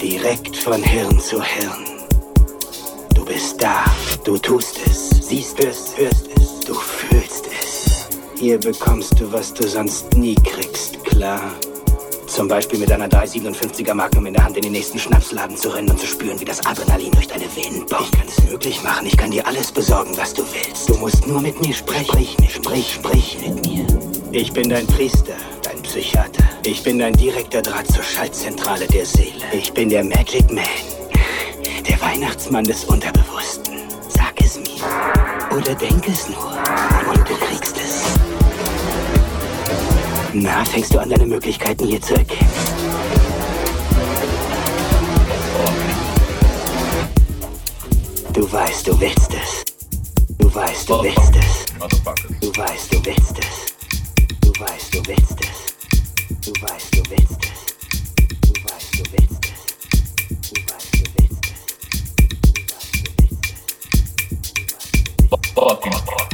Direkt von Hirn zu Hirn. Du bist da, du tust es, siehst es, hörst es, du fühlst es. Hier bekommst du, was du sonst nie kriegst, klar? Zum Beispiel mit einer 357er Magnum in der Hand in den nächsten Schnapsladen zu rennen und zu spüren, wie das Adrenalin durch deine Venen bombt. Ich kann es möglich machen. Ich kann dir alles besorgen, was du willst. Du musst nur mit mir sprechen. Sprich, sprich, sprich mit mir. Ich bin dein Priester, dein Psychiater. Ich bin dein direkter Draht zur Schaltzentrale der Seele. Ich bin der Magic Man. Der Weihnachtsmann des Unterbewussten. Sag es mir. Oder denk es nur. Und du kriegst es. Na, fängst du an, deine Möglichkeiten hier zu erkennen? Du weißt, du willst es. Du weißt, du willst es. Du weißt, du willst es. Du weißt, du willst es. Podcast.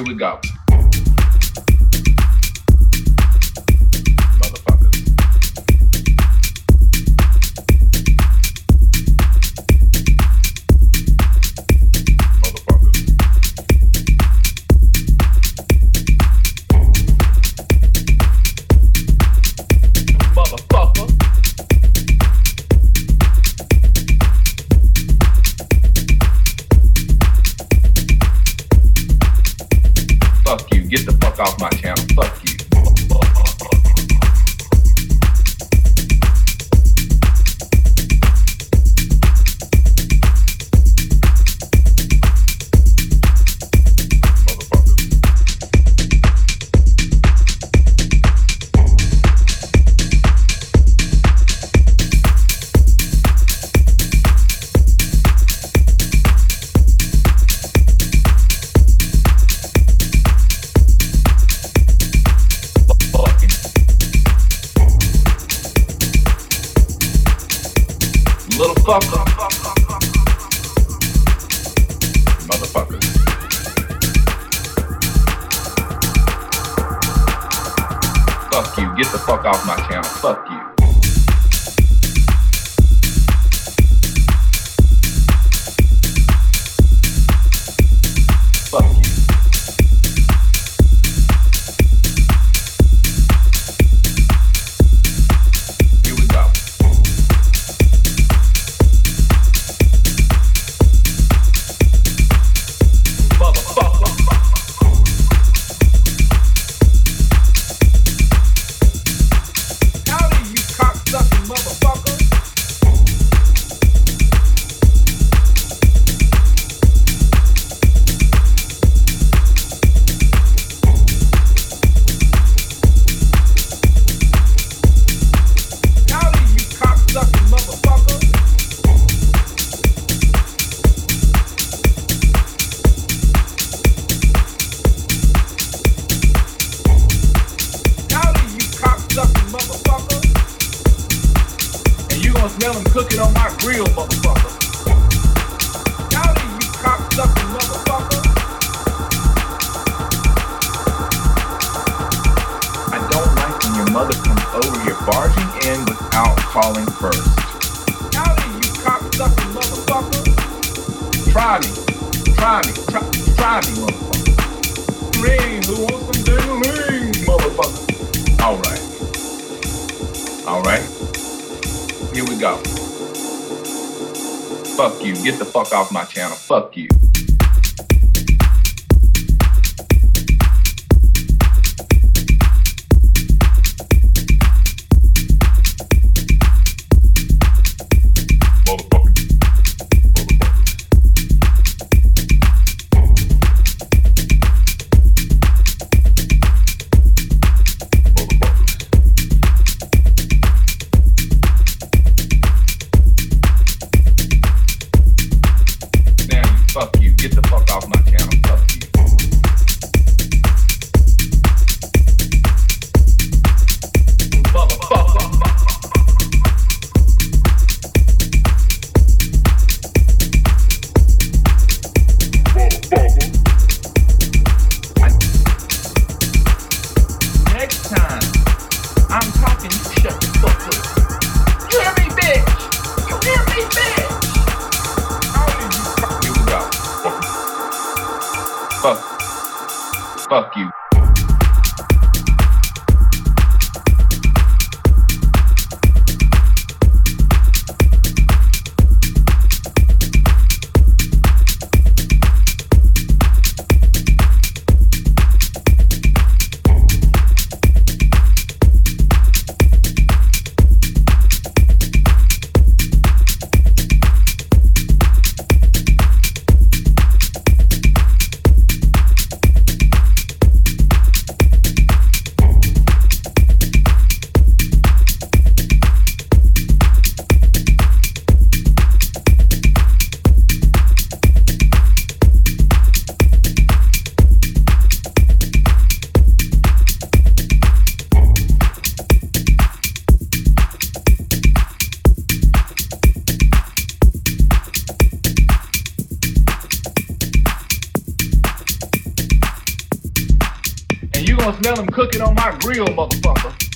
Here we go. Smell him cooking on my grill, motherfucker.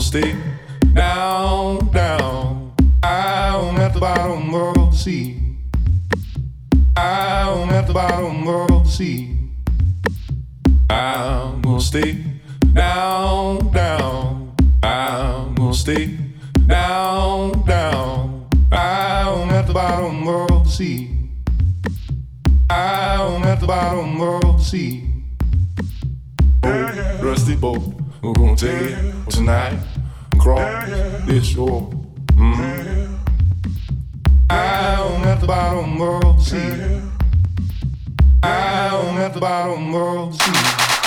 Will stay down, down. I'm at the bottom of the sea. I'm at the bottom of the sea. I will stay down, down. I will stay down, down. I'm at the bottom of the sea. I'm at the bottom of the sea. Oh, rusty boat, we're gonna take it tonight. Cross this shore. Mm. I'm at the bottom of the sea. I'm at the bottom of the sea.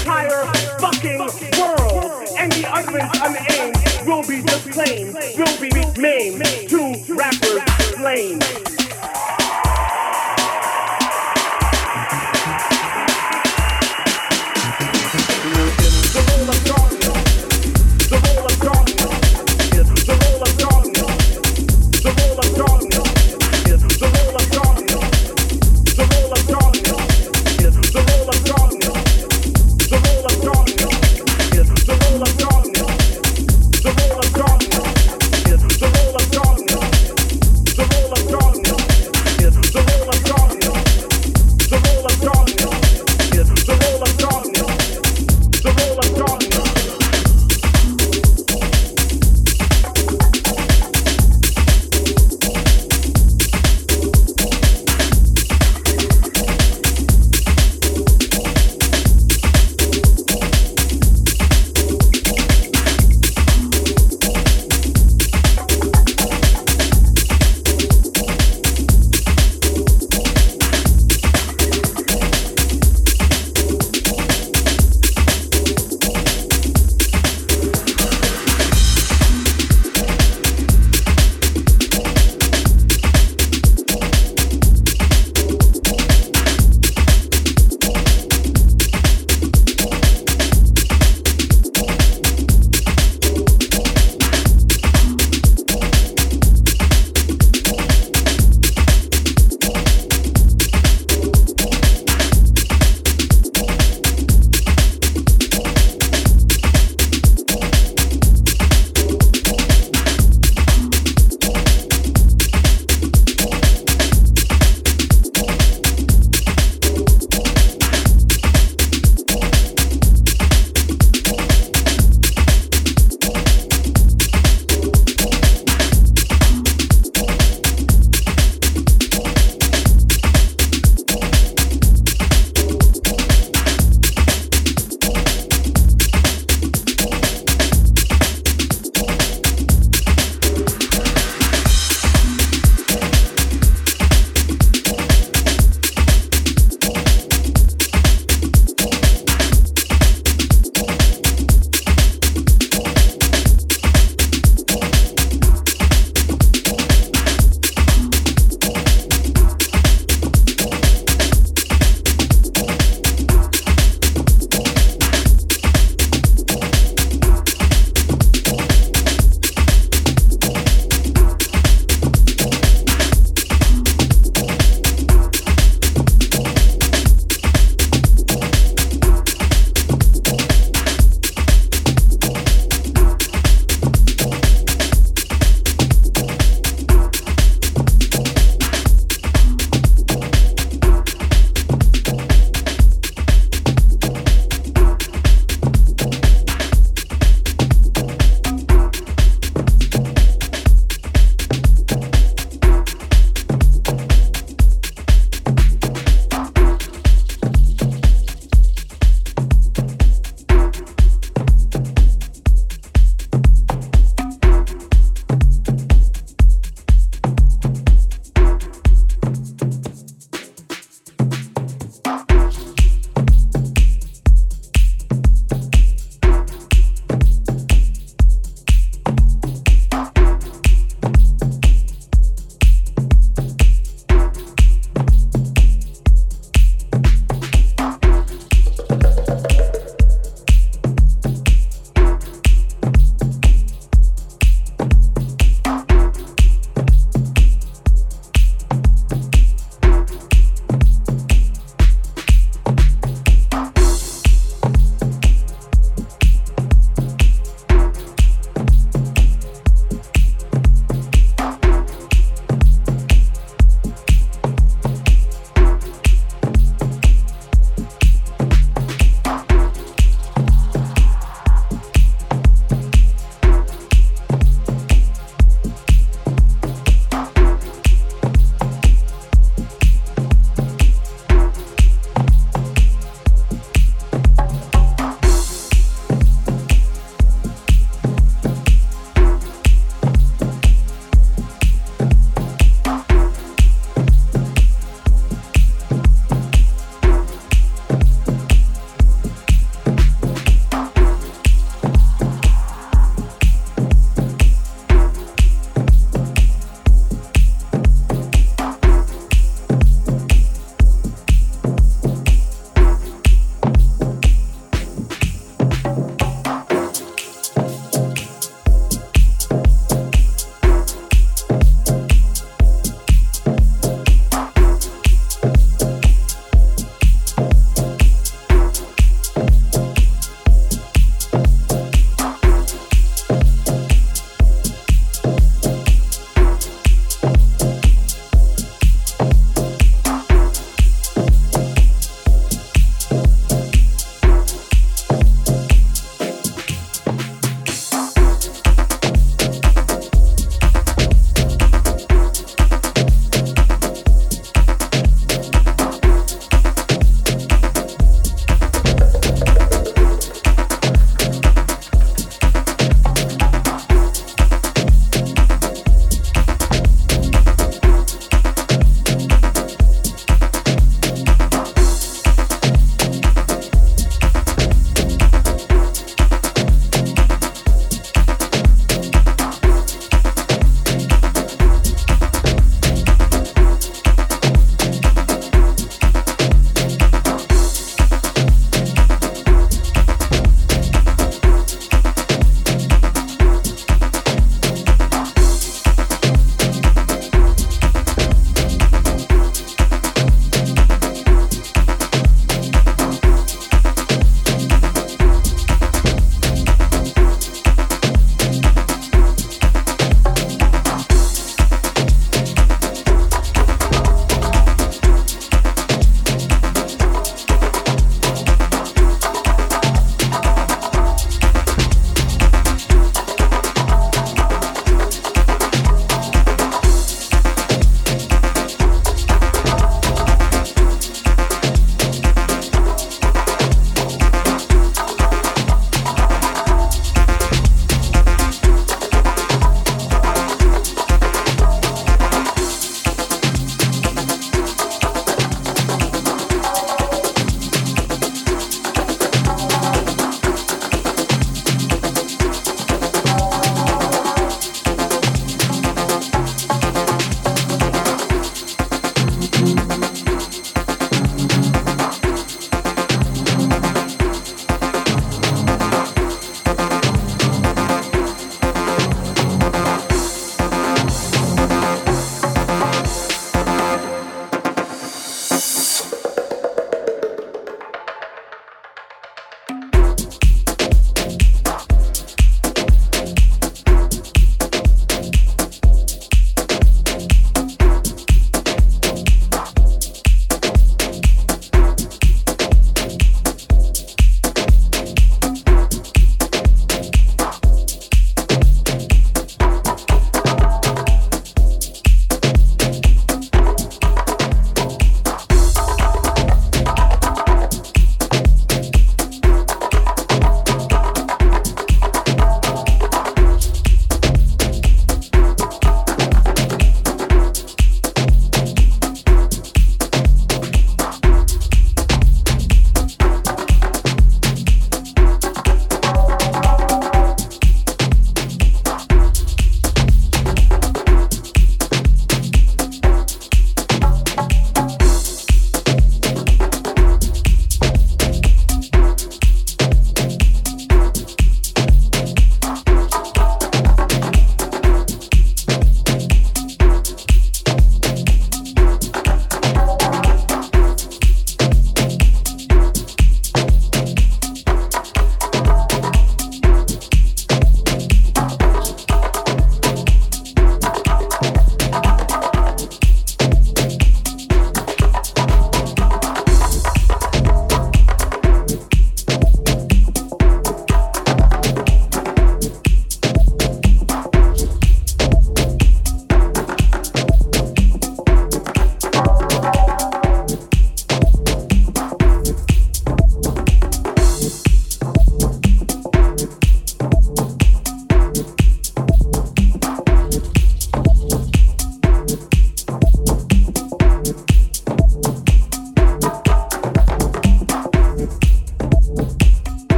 Entire fucking world and the utterance unaimed will be disclaimed, will be maimed, two rappers slain.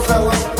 Fala.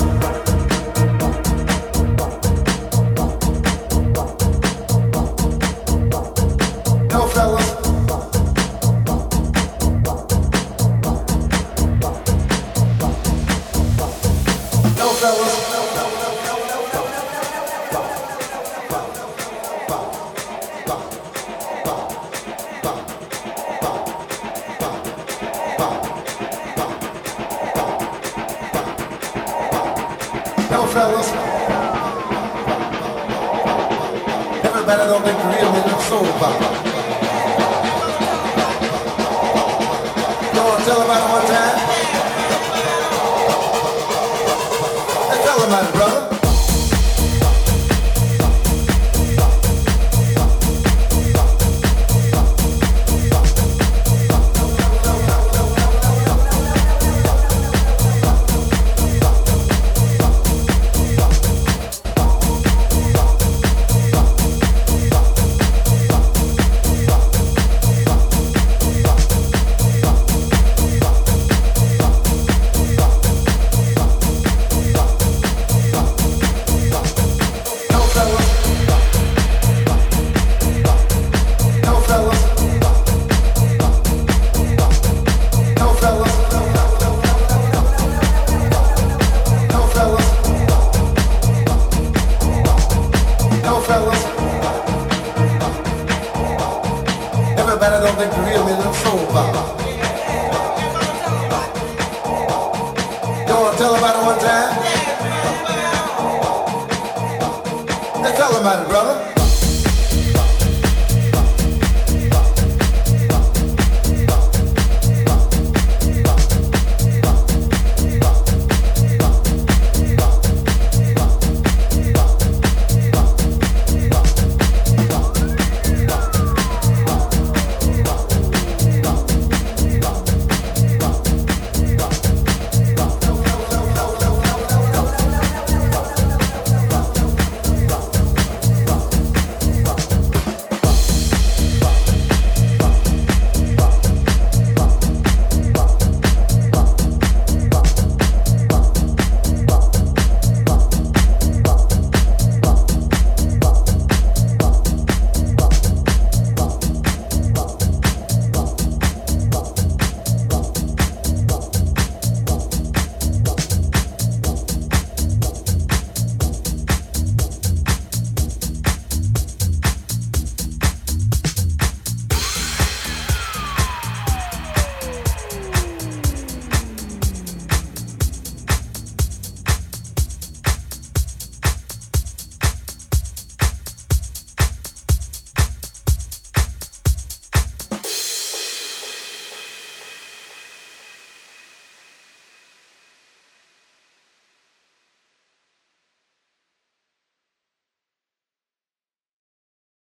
man, brother.